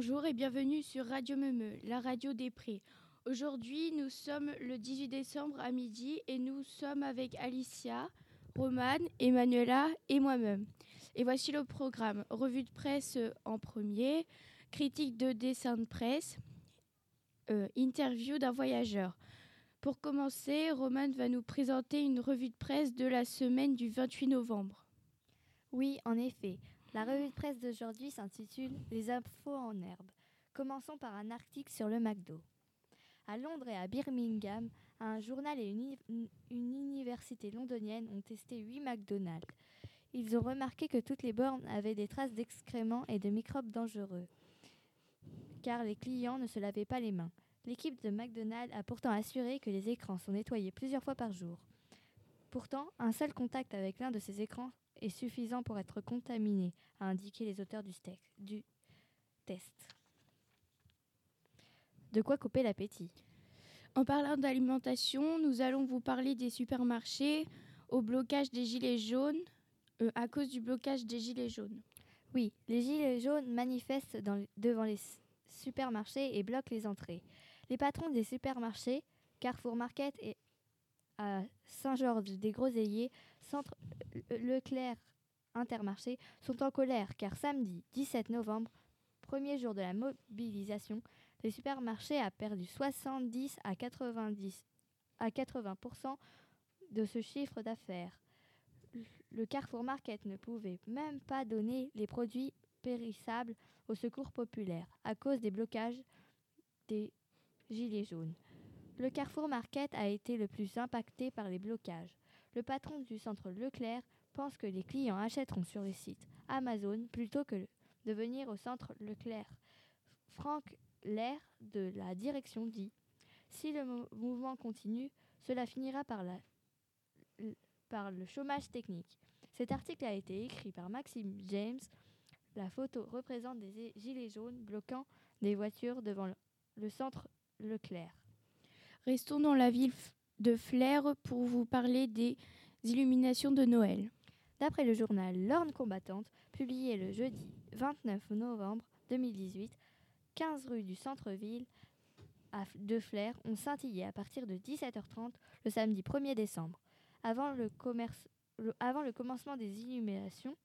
Bonjour et bienvenue sur Radio Memeux, la radio des prés. Aujourd'hui, nous sommes le 18 décembre à midi et nous sommes avec Alicia, Romane, Emmanuela et moi-même. Et voici le programme. Revue de presse en premier, critique de dessin de presse, euh, interview d'un voyageur. Pour commencer, Romane va nous présenter une revue de presse de la semaine du 28 novembre. Oui, en effet. La revue de presse d'aujourd'hui s'intitule Les infos en herbe. Commençons par un article sur le McDo. À Londres et à Birmingham, un journal et une, université londonienne ont testé 8 McDonald's. Ils ont remarqué que toutes les bornes avaient des traces d'excréments et de microbes dangereux, car les clients ne se lavaient pas les mains. L'équipe de McDonald's a pourtant assuré que les écrans sont nettoyés plusieurs fois par jour. Pourtant, un seul contact avec l'un de ces écrans est suffisant pour être contaminé, a indiqué les auteurs du, du test. De quoi couper l'appétit? En parlant d'alimentation, nous allons vous parler des supermarchés au blocage des gilets jaunes, euh, à cause du blocage des gilets jaunes. Oui, les gilets jaunes manifestent dans, devant les supermarchés et bloquent les entrées. Les patrons des supermarchés, Carrefour Market et à Saint-Georges des Groseilliers, centre Leclerc Intermarché, sont en colère car samedi 17 novembre, premier jour de la mobilisation, les supermarchés a perdu 70 à 90 à 80% de ce chiffre d'affaires. Le Carrefour Market ne pouvait même pas donner les produits périssables au secours populaire à cause des blocages des gilets jaunes. Le Carrefour Market a été le plus impacté par les blocages. Le patron du centre Leclerc pense que les clients achèteront sur les sites Amazon plutôt que de venir au centre Leclerc. Franck Lair de la direction dit Si le mouvement continue, cela finira par, le chômage technique. Cet article a été écrit par Maxime James. La photo représente des gilets jaunes bloquant des voitures devant le centre Leclerc. Restons dans la ville de Flers pour vous parler des illuminations de Noël. D'après le journal L'Orne combattante, publié le jeudi 29 novembre 2018, 15 rues du centre-ville de Flers ont scintillé à partir de 17h30 le samedi 1er décembre. Avant le, avant le commencement des illuminations,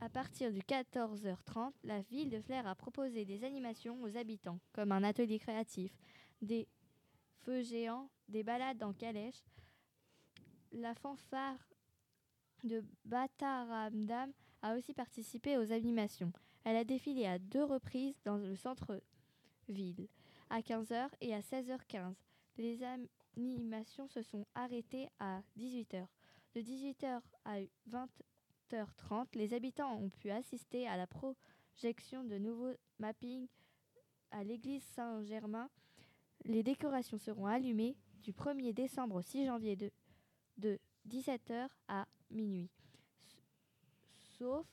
À partir du 14h30, la ville de Flers a proposé des animations aux habitants, comme un atelier créatif, des feux géants, des balades en calèche. La fanfare de Bataramdam a aussi participé aux animations. Elle a défilé à deux reprises dans le centre-ville, à 15h et à 16h15. Les animations se sont arrêtées à 18h. De 18h à 20h, 30 les habitants ont pu assister à la projection de nouveaux mappings à l'église Saint-Germain. Les décorations seront allumées du 1er décembre au 6 janvier de, de 17h à minuit. Sauf,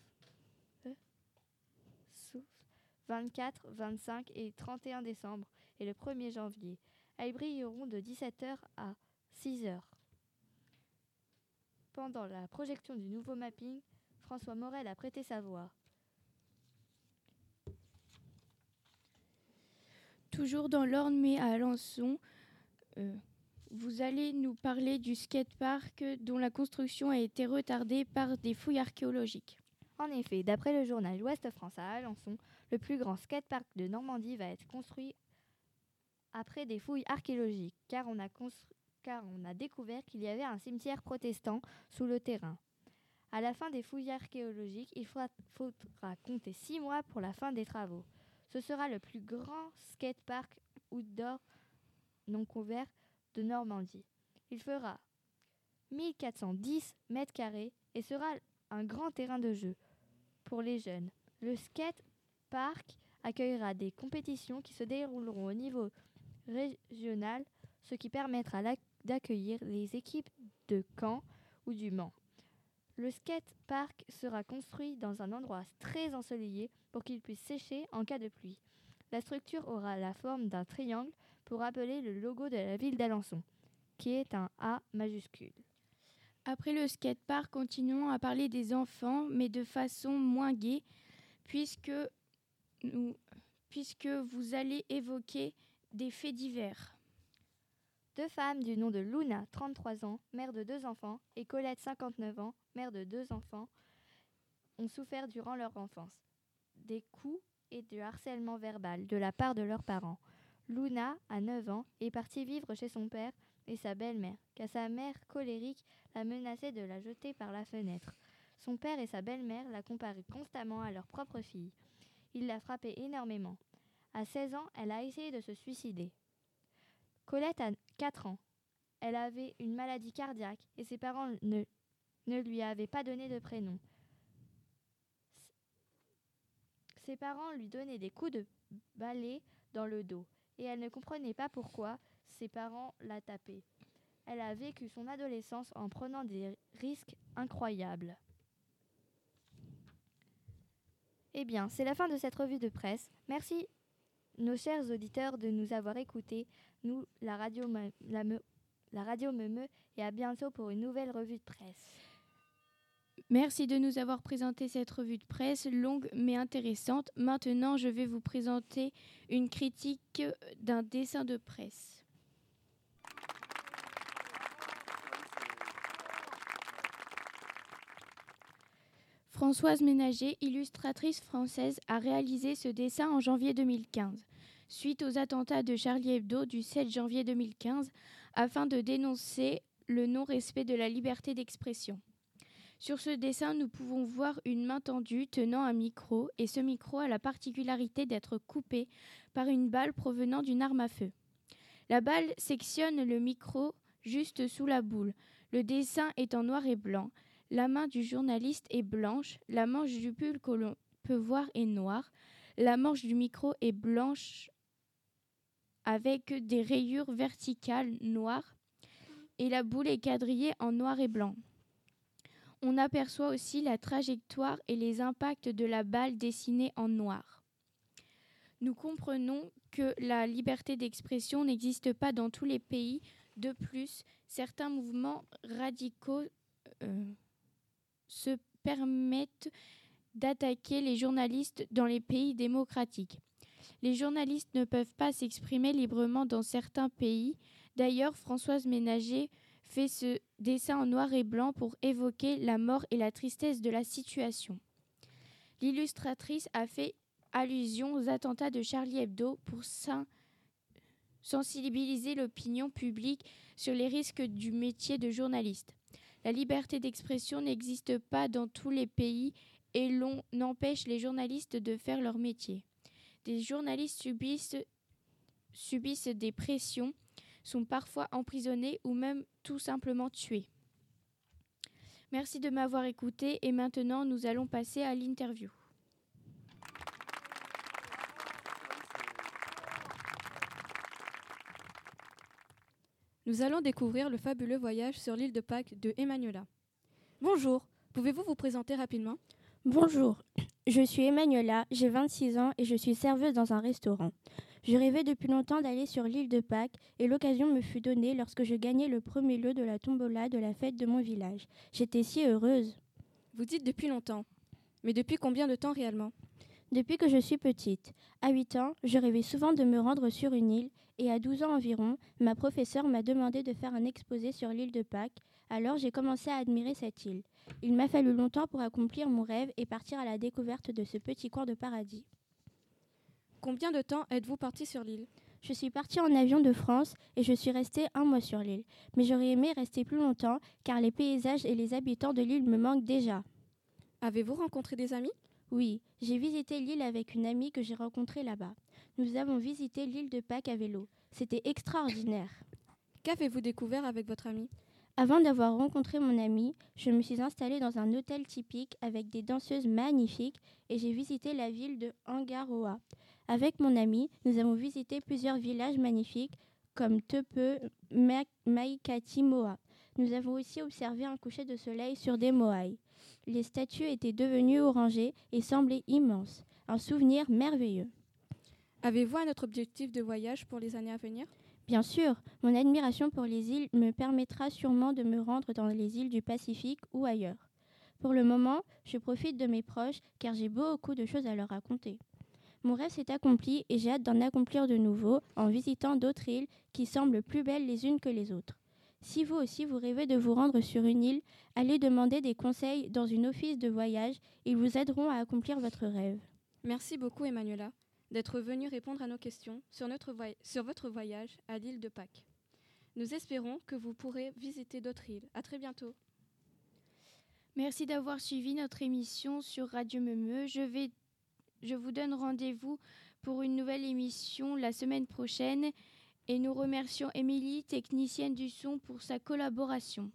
24, 25 et 31 décembre et le 1er janvier. Elles brilleront de 17h à 6h. Pendant la projection du nouveau mapping, François Morel a prêté sa voix. Toujours dans l'Orne, mais à Alençon, euh, vous allez nous parler du skatepark dont la construction a été retardée par des fouilles archéologiques. En effet, d'après le journal Ouest France à Alençon, le plus grand skatepark de Normandie va être construit après des fouilles archéologiques, car on a construit car on a découvert qu'il y avait un cimetière protestant sous le terrain. À la fin des fouilles archéologiques, il faudra, compter six mois pour la fin des travaux. Ce sera le plus grand skatepark outdoor non couvert de Normandie. Il fera 1410 mètres carrés et sera un grand terrain de jeu pour les jeunes. Le skatepark accueillera des compétitions qui se dérouleront au niveau régional, ce qui permettra d'accueillir les équipes de Caen ou du Mans. Le skate park sera construit dans un endroit très ensoleillé pour qu'il puisse sécher en cas de pluie. La structure aura la forme d'un triangle pour rappeler le logo de la ville d'Alençon, qui est un A majuscule. Après le skatepark, continuons à parler des enfants, mais de façon moins gaie, puisque, nous, puisque vous allez évoquer des faits divers. Deux femmes du nom de Luna, 33 ans, mère de deux enfants, et Colette, 59 ans, mère de deux enfants, ont souffert durant leur enfance des coups et du harcèlement verbal de la part de leurs parents. Luna, à 9 ans, est partie vivre chez son père et sa belle-mère, car sa mère colérique la menaçait de la jeter par la fenêtre. Son père et sa belle-mère la comparaient constamment à leur propre fille. Il la frappait énormément. À 16 ans, elle a essayé de se suicider. Colette 4 ans. Elle avait une maladie cardiaque et ses parents ne, lui avaient pas donné de prénom. Ses parents lui donnaient des coups de balai dans le dos et elle ne comprenait pas pourquoi ses parents la tapaient. Elle a vécu son adolescence en prenant des risques incroyables. Eh bien, c'est la fin de cette revue de presse. Merci, nos chers auditeurs, de nous avoir écoutés, nous, la radio, la, la radio Meumeu, et à bientôt pour une nouvelle revue de presse. Merci de nous avoir présenté cette revue de presse longue mais intéressante. Maintenant, je vais vous présenter une critique d'un dessin de presse. Françoise Ménager, illustratrice française, a réalisé ce dessin en janvier 2015, suite aux attentats de Charlie Hebdo du 7 janvier 2015, afin de dénoncer le non-respect de la liberté d'expression. Sur ce dessin, nous pouvons voir une main tendue tenant un micro, et ce micro a la particularité d'être coupé par une balle provenant d'une arme à feu. La balle sectionne le micro juste sous la boule. Le dessin est en noir et blanc. La main du journaliste est blanche, la manche du pull que l'on peut voir est noire, la manche du micro est blanche avec des rayures verticales noires et la boule est quadrillée en noir et blanc. On aperçoit aussi la trajectoire et les impacts de la balle dessinée en noir. Nous comprenons que la liberté d'expression n'existe pas dans tous les pays. De plus, certains mouvements radicaux euh, se permettent d'attaquer les journalistes dans les pays démocratiques. Les journalistes ne peuvent pas s'exprimer librement dans certains pays. D'ailleurs, Françoise Ménager fait ce dessin en noir et blanc pour évoquer la mort et la tristesse de la situation. L'illustratrice a fait allusion aux attentats de Charlie Hebdo pour sensibiliser l'opinion publique sur les risques du métier de journaliste. La liberté d'expression n'existe pas dans tous les pays et l'on empêche les journalistes de faire leur métier. Des journalistes subissent, des pressions sont parfois emprisonnés ou même tout simplement tués. Merci de m'avoir écouté et maintenant nous allons passer à l'interview. Nous allons découvrir le fabuleux voyage sur l'île de Pâques de Emmanuela. Bonjour, pouvez-vous vous présenter rapidement? Bonjour, je suis Emmanuela, j'ai 26 ans et je suis serveuse dans un restaurant. Je rêvais depuis longtemps d'aller sur l'île de Pâques et l'occasion me fut donnée lorsque je gagnais le premier lot de la tombola de la fête de mon village. J'étais si heureuse. Vous dites depuis longtemps. Mais depuis combien de temps réellement? Depuis que je suis petite. À 8 ans, je rêvais souvent de me rendre sur une île et à 12 ans environ, ma professeure m'a demandé de faire un exposé sur l'île de Pâques. Alors j'ai commencé à admirer cette île. Il m'a fallu longtemps pour accomplir mon rêve et partir à la découverte de ce petit coin de paradis. Combien de temps êtes-vous parti sur l'île? Je suis partie en avion de France et je suis restée un mois sur l'île. Mais j'aurais aimé rester plus longtemps car les paysages et les habitants de l'île me manquent déjà. Avez-vous rencontré des amis? Oui, j'ai visité l'île avec une amie que j'ai rencontrée là-bas. Nous avons visité l'île de Pâques à vélo. C'était extraordinaire. Qu'avez-vous découvert avec votre amie? Avant d'avoir rencontré mon ami, je me suis installée dans un hôtel typique avec des danseuses magnifiques et j'ai visité la ville de Angaroa. Avec mon ami, nous avons visité plusieurs villages magnifiques comme Tepe, Maikati, Moa. Nous avons aussi observé un coucher de soleil sur des moaïs. Les statues étaient devenues orangées et semblaient immenses. Un souvenir merveilleux. Avez-vous un autre objectif de voyage pour les années à venir? Bien sûr, mon admiration pour les îles me permettra sûrement de me rendre dans les îles du Pacifique ou ailleurs. Pour le moment, je profite de mes proches car j'ai beaucoup de choses à leur raconter. Mon rêve s'est accompli et j'ai hâte d'en accomplir de nouveau en visitant d'autres îles qui semblent plus belles les unes que les autres. Si vous aussi vous rêvez de vous rendre sur une île, allez demander des conseils dans une office de voyage, ils vous aideront à accomplir votre rêve. Merci beaucoup Emmanuela d'être venue répondre à nos questions sur, notre sur votre voyage à l'île de Pâques. Nous espérons que vous pourrez visiter d'autres îles. À très bientôt. Merci d'avoir suivi notre émission sur Radio Memeux. Je vais je vous donne rendez-vous pour une nouvelle émission la semaine prochaine et nous remercions Émilie, technicienne du son, pour sa collaboration.